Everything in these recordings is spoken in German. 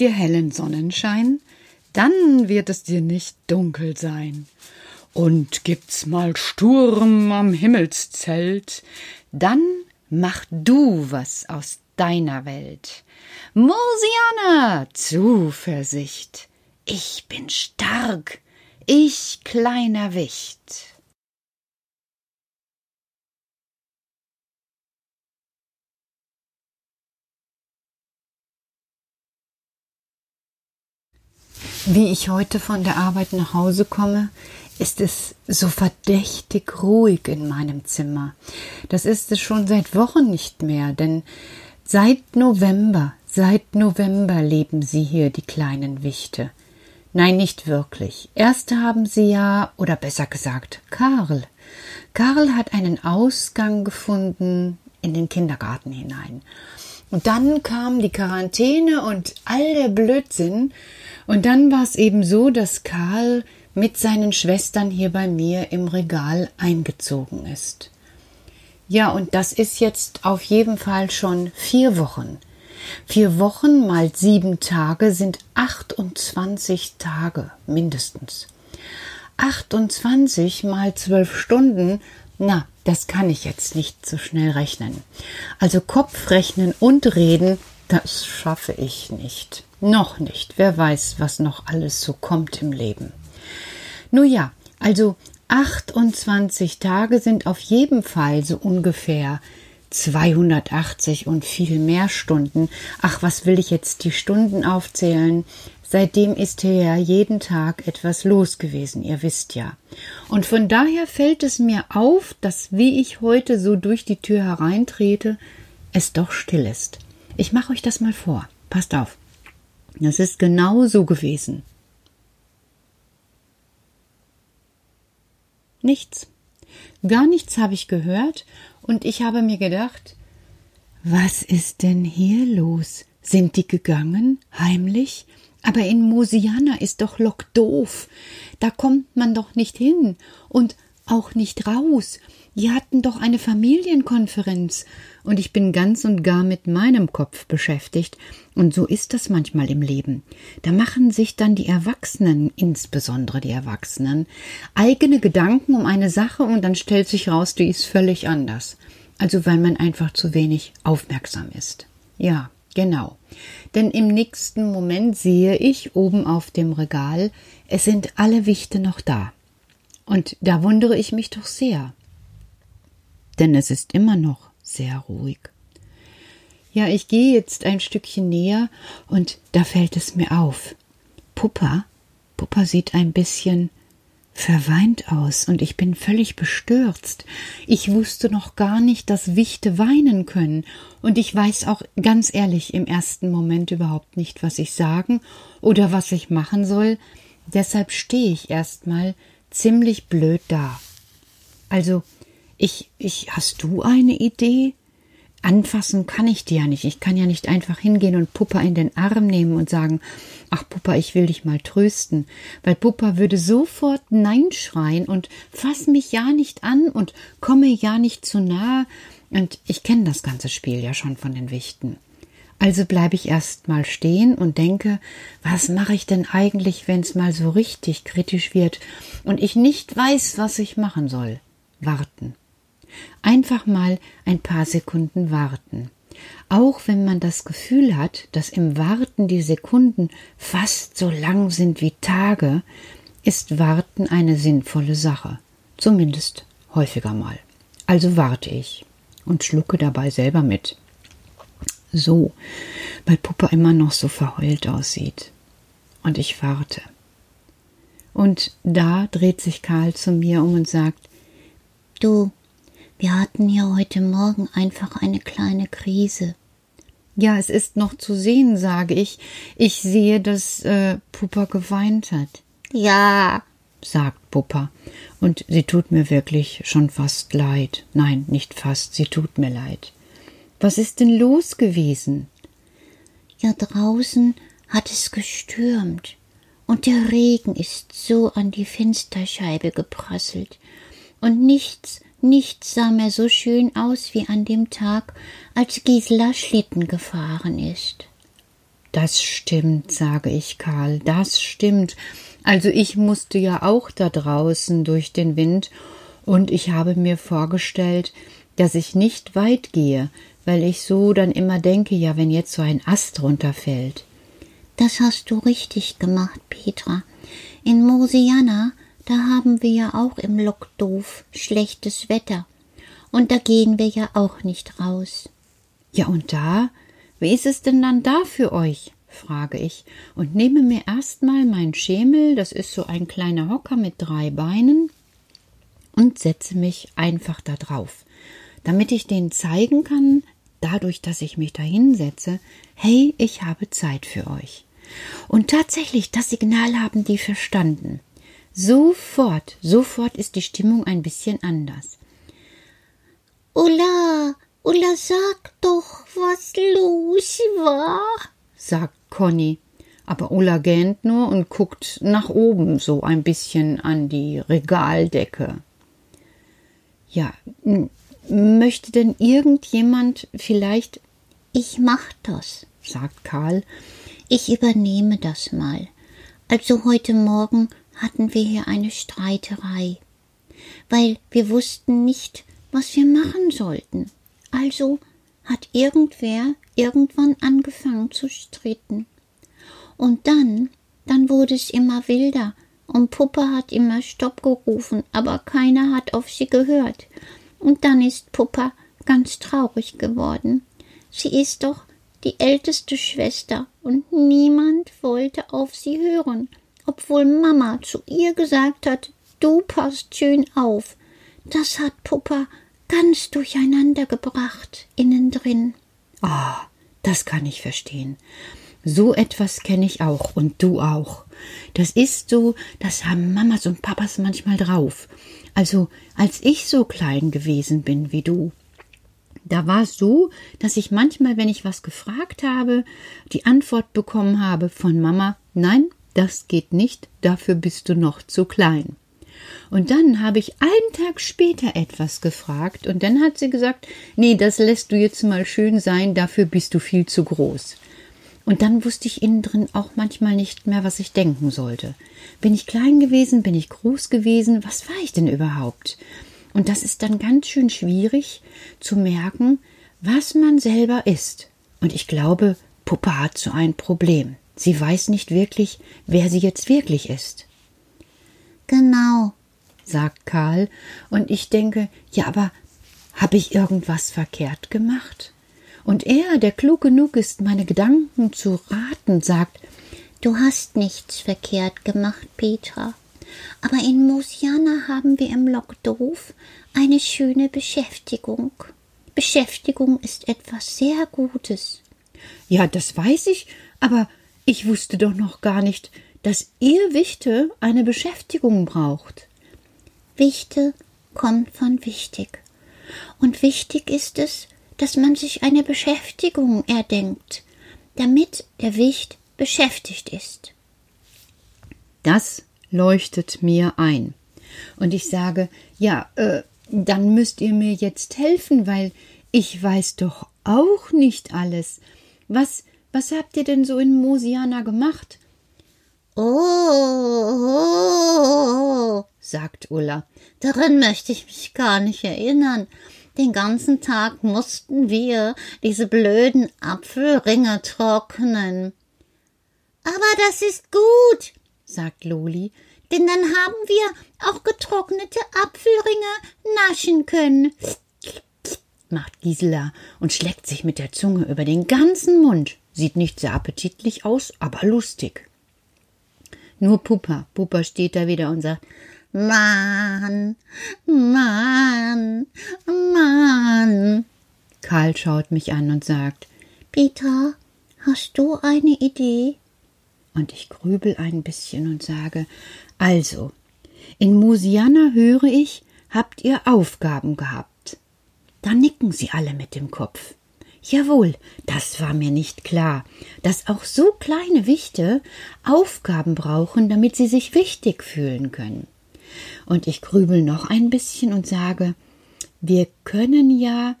dir hellen Sonnenschein, dann wird es dir nicht dunkel sein. Und gibt's mal Sturm am Himmelszelt, dann mach du was aus deiner Welt. Mosiana, Zuversicht, ich bin stark, ich kleiner Wicht. Wie ich heute von der Arbeit nach Hause komme, ist es so verdächtig ruhig in meinem Zimmer. Das ist es schon seit Wochen nicht mehr, denn seit November, seit November leben sie hier, die kleinen Wichte. Nein, nicht wirklich. Erst haben sie ja, oder besser gesagt, Karl. Karl hat einen Ausgang gefunden in den Kindergarten hinein. Und dann kam die Quarantäne und all der Blödsinn, und dann war es eben so, dass Karl mit seinen Schwestern hier bei mir im Regal eingezogen ist. Ja, und das ist jetzt auf jeden Fall schon vier Wochen. Vier Wochen mal sieben Tage sind 28 Tage mindestens. 28 mal zwölf Stunden, na, das kann ich jetzt nicht so schnell rechnen. Also Kopfrechnen und reden, das schaffe ich nicht. Noch nicht. Wer weiß, was noch alles so kommt im Leben. Nun ja, also 28 Tage sind auf jeden Fall so ungefähr 280 und viel mehr Stunden. Ach, was will ich jetzt die Stunden aufzählen? Seitdem ist hier ja jeden Tag etwas los gewesen, ihr wisst ja. Und von daher fällt es mir auf, dass wie ich heute so durch die Tür hereintrete, es doch still ist. Ich mache euch das mal vor. Passt auf. Das ist genau so gewesen. Nichts. Gar nichts habe ich gehört und ich habe mir gedacht, was ist denn hier los? Sind die gegangen? Heimlich? Aber in Mosiana ist doch Lock doof. Da kommt man doch nicht hin und auch nicht raus. Die hatten doch eine Familienkonferenz und ich bin ganz und gar mit meinem Kopf beschäftigt, und so ist das manchmal im Leben. Da machen sich dann die Erwachsenen, insbesondere die Erwachsenen, eigene Gedanken um eine Sache und dann stellt sich raus, die ist völlig anders. Also weil man einfach zu wenig aufmerksam ist. Ja, genau. Denn im nächsten Moment sehe ich oben auf dem Regal, es sind alle Wichte noch da. Und da wundere ich mich doch sehr denn es ist immer noch sehr ruhig. Ja, ich gehe jetzt ein Stückchen näher und da fällt es mir auf. Puppa, Puppa sieht ein bisschen verweint aus und ich bin völlig bestürzt. Ich wusste noch gar nicht, dass Wichte weinen können und ich weiß auch ganz ehrlich im ersten Moment überhaupt nicht, was ich sagen oder was ich machen soll. Deshalb stehe ich erstmal ziemlich blöd da. Also, ich, ich, hast du eine Idee? Anfassen kann ich dir ja nicht. Ich kann ja nicht einfach hingehen und Puppa in den Arm nehmen und sagen, ach Puppa, ich will dich mal trösten, weil Puppa würde sofort Nein schreien und fass mich ja nicht an und komme ja nicht zu nah. Und ich kenne das ganze Spiel ja schon von den Wichten. Also bleibe ich erst mal stehen und denke, was mache ich denn eigentlich, wenn es mal so richtig kritisch wird und ich nicht weiß, was ich machen soll? Warten. Einfach mal ein paar Sekunden warten. Auch wenn man das Gefühl hat, dass im Warten die Sekunden fast so lang sind wie Tage, ist Warten eine sinnvolle Sache. Zumindest häufiger mal. Also warte ich und schlucke dabei selber mit. So, weil Puppe immer noch so verheult aussieht. Und ich warte. Und da dreht sich Karl zu mir um und sagt, Du, wir hatten ja heute Morgen einfach eine kleine Krise. Ja, es ist noch zu sehen, sage ich. Ich sehe, dass äh, Puppa geweint hat. Ja, sagt Puppa. Und sie tut mir wirklich schon fast leid. Nein, nicht fast, sie tut mir leid. Was ist denn los gewesen? Ja, draußen hat es gestürmt. Und der Regen ist so an die Fensterscheibe geprasselt. Und nichts Nichts sah mehr so schön aus wie an dem Tag, als Gisela Schlitten gefahren ist. Das stimmt, sage ich Karl, das stimmt. Also ich musste ja auch da draußen durch den Wind, und ich habe mir vorgestellt, dass ich nicht weit gehe, weil ich so dann immer denke, ja, wenn jetzt so ein Ast runterfällt. Das hast du richtig gemacht, Petra. In Mosiana, da haben wir ja auch im Lockdoof schlechtes Wetter. Und da gehen wir ja auch nicht raus. Ja, und da? Wie ist es denn dann da für euch? frage ich und nehme mir erstmal mein Schemel, das ist so ein kleiner Hocker mit drei Beinen, und setze mich einfach da drauf, damit ich denen zeigen kann, dadurch, dass ich mich da hinsetze, hey, ich habe Zeit für euch. Und tatsächlich, das Signal haben die verstanden. Sofort, sofort ist die Stimmung ein bisschen anders. Ulla, Ulla, sag doch, was los war, sagt Conny. Aber Ulla gähnt nur und guckt nach oben so ein bisschen an die Regaldecke. Ja, möchte denn irgendjemand vielleicht. Ich mach das, sagt Karl. Ich übernehme das mal. Also heute Morgen hatten wir hier eine Streiterei, weil wir wussten nicht, was wir machen sollten. Also hat irgendwer irgendwann angefangen zu streiten. Und dann, dann wurde es immer wilder, und Puppe hat immer Stopp gerufen, aber keiner hat auf sie gehört. Und dann ist Puppa ganz traurig geworden. Sie ist doch die älteste Schwester und niemand wollte auf sie hören, obwohl Mama zu ihr gesagt hat, du passt schön auf. Das hat Puppa ganz durcheinander gebracht innen drin. Ah, das kann ich verstehen. So etwas kenne ich auch und du auch. Das ist so, das haben Mamas und Papas manchmal drauf. Also, als ich so klein gewesen bin wie du, da war es so, dass ich manchmal, wenn ich was gefragt habe, die Antwort bekommen habe von Mama, nein, das geht nicht, dafür bist du noch zu klein. Und dann habe ich einen Tag später etwas gefragt und dann hat sie gesagt, nee, das lässt du jetzt mal schön sein, dafür bist du viel zu groß. Und dann wusste ich innen drin auch manchmal nicht mehr, was ich denken sollte. Bin ich klein gewesen, bin ich groß gewesen, was war ich denn überhaupt? Und das ist dann ganz schön schwierig zu merken, was man selber ist. Und ich glaube, Puppe hat so ein Problem. Sie weiß nicht wirklich, wer sie jetzt wirklich ist. Genau, sagt Karl, und ich denke, ja, aber habe ich irgendwas verkehrt gemacht? Und er, der klug genug ist, meine Gedanken zu raten, sagt Du hast nichts verkehrt gemacht, Petra. Aber in Mosiana haben wir im Lockdorf eine schöne Beschäftigung. Beschäftigung ist etwas sehr Gutes. Ja, das weiß ich, aber ich wusste doch noch gar nicht, dass ihr Wichte eine Beschäftigung braucht. Wichte kommt von wichtig. Und wichtig ist es, dass man sich eine Beschäftigung erdenkt, damit der Wicht beschäftigt ist. Das leuchtet mir ein. Und ich sage, ja, äh, dann müsst ihr mir jetzt helfen, weil ich weiß doch auch nicht alles. Was, was habt ihr denn so in Mosiana gemacht? Oh, sagt Ulla, daran möchte ich mich gar nicht erinnern. Den ganzen Tag mussten wir diese blöden Apfelringe trocknen. Aber das ist gut, sagt Loli, denn dann haben wir auch getrocknete Apfelringe naschen können. macht Gisela und schlägt sich mit der Zunge über den ganzen Mund. Sieht nicht sehr appetitlich aus, aber lustig. Nur Puppa, Puppa steht da wieder und sagt, Mann, Mann, Mann. Karl schaut mich an und sagt, Peter, hast du eine Idee? Und ich grübel ein bisschen und sage, also, in Musiana höre ich, habt ihr Aufgaben gehabt. Da nicken sie alle mit dem Kopf. Jawohl, das war mir nicht klar, dass auch so kleine Wichte Aufgaben brauchen, damit sie sich wichtig fühlen können. Und ich grübel noch ein bisschen und sage, wir können ja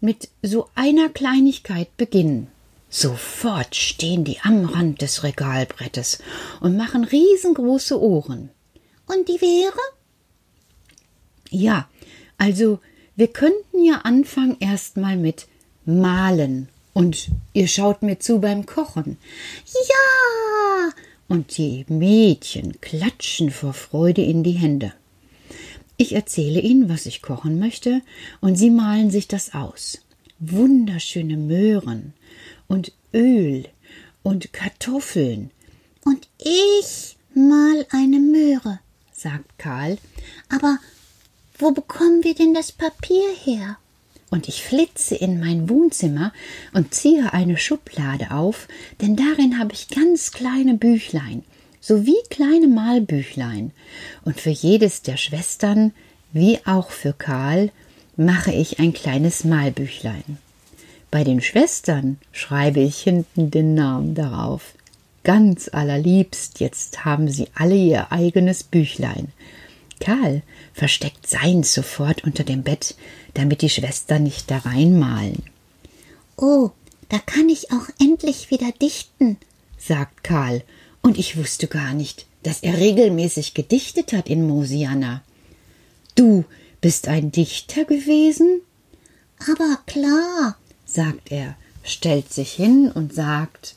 mit so einer Kleinigkeit beginnen. Sofort stehen die am Rand des Regalbrettes und machen riesengroße Ohren. Und die wäre? Ja, also wir könnten ja anfangen erstmal mit malen. Und ihr schaut mir zu beim Kochen. Ja! Und die Mädchen klatschen vor Freude in die Hände. Ich erzähle ihnen, was ich kochen möchte, und sie malen sich das aus. Wunderschöne Möhren und Öl und Kartoffeln. Und ich mal eine Möhre, sagt Karl. Aber wo bekommen wir denn das Papier her? Und ich flitze in mein Wohnzimmer und ziehe eine Schublade auf, denn darin habe ich ganz kleine Büchlein, sowie kleine Malbüchlein. Und für jedes der Schwestern, wie auch für Karl, mache ich ein kleines Malbüchlein. Bei den Schwestern schreibe ich hinten den Namen darauf. Ganz allerliebst, jetzt haben sie alle ihr eigenes Büchlein. Karl versteckt seins sofort unter dem Bett, damit die Schwestern nicht da reinmalen. Oh, da kann ich auch endlich wieder dichten, sagt Karl, und ich wusste gar nicht, dass er regelmäßig gedichtet hat in Mosiana. Du bist ein Dichter gewesen? Aber klar, sagt er, stellt sich hin und sagt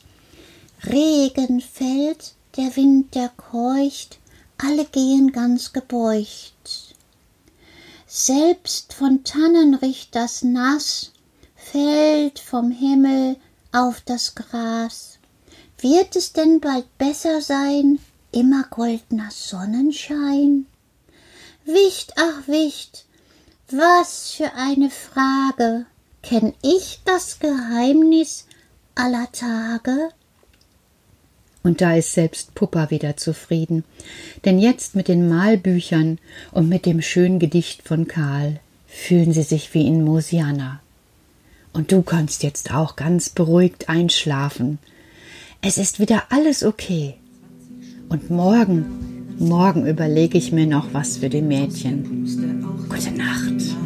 Regen fällt, der Wind, der keucht, alle gehen ganz gebeugt. Selbst von Tannen riecht das Nass, fällt vom Himmel auf das Gras. Wird es denn bald besser sein, immer goldener Sonnenschein? Wicht, ach Wicht, was für eine Frage, kenn ich das Geheimnis aller Tage? Und da ist selbst Puppa wieder zufrieden, denn jetzt mit den Malbüchern und mit dem schönen Gedicht von Karl fühlen sie sich wie in Mosiana. Und du kannst jetzt auch ganz beruhigt einschlafen. Es ist wieder alles okay. Und morgen, morgen überlege ich mir noch was für die Mädchen. Gute Nacht.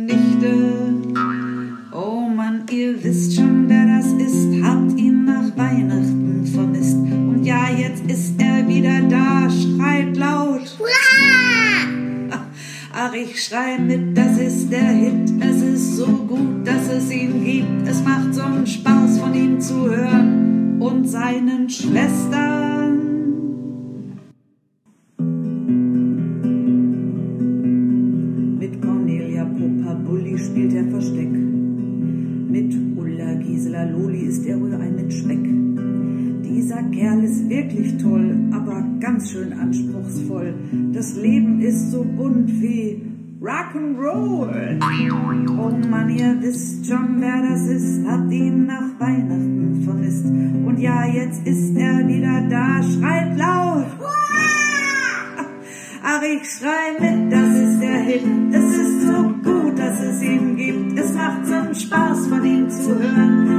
Ach, ich schrei mit, das ist der Hit. Es ist so gut, dass es ihn gibt. Es macht so einen Spaß, von ihm zu hören und seinen Schwestern. Dieser Kerl ist wirklich toll, aber ganz schön anspruchsvoll. Das Leben ist so bunt wie Rock'n'Roll. Oh Mann, ihr wisst schon, wer das ist, habt ihn nach Weihnachten vermisst. Und ja, jetzt ist er wieder da, schreit laut. Ach, ich schrei mit, das ist der Hit. Es ist so gut, dass es ihn gibt. Es macht so einen Spaß, von ihm zu hören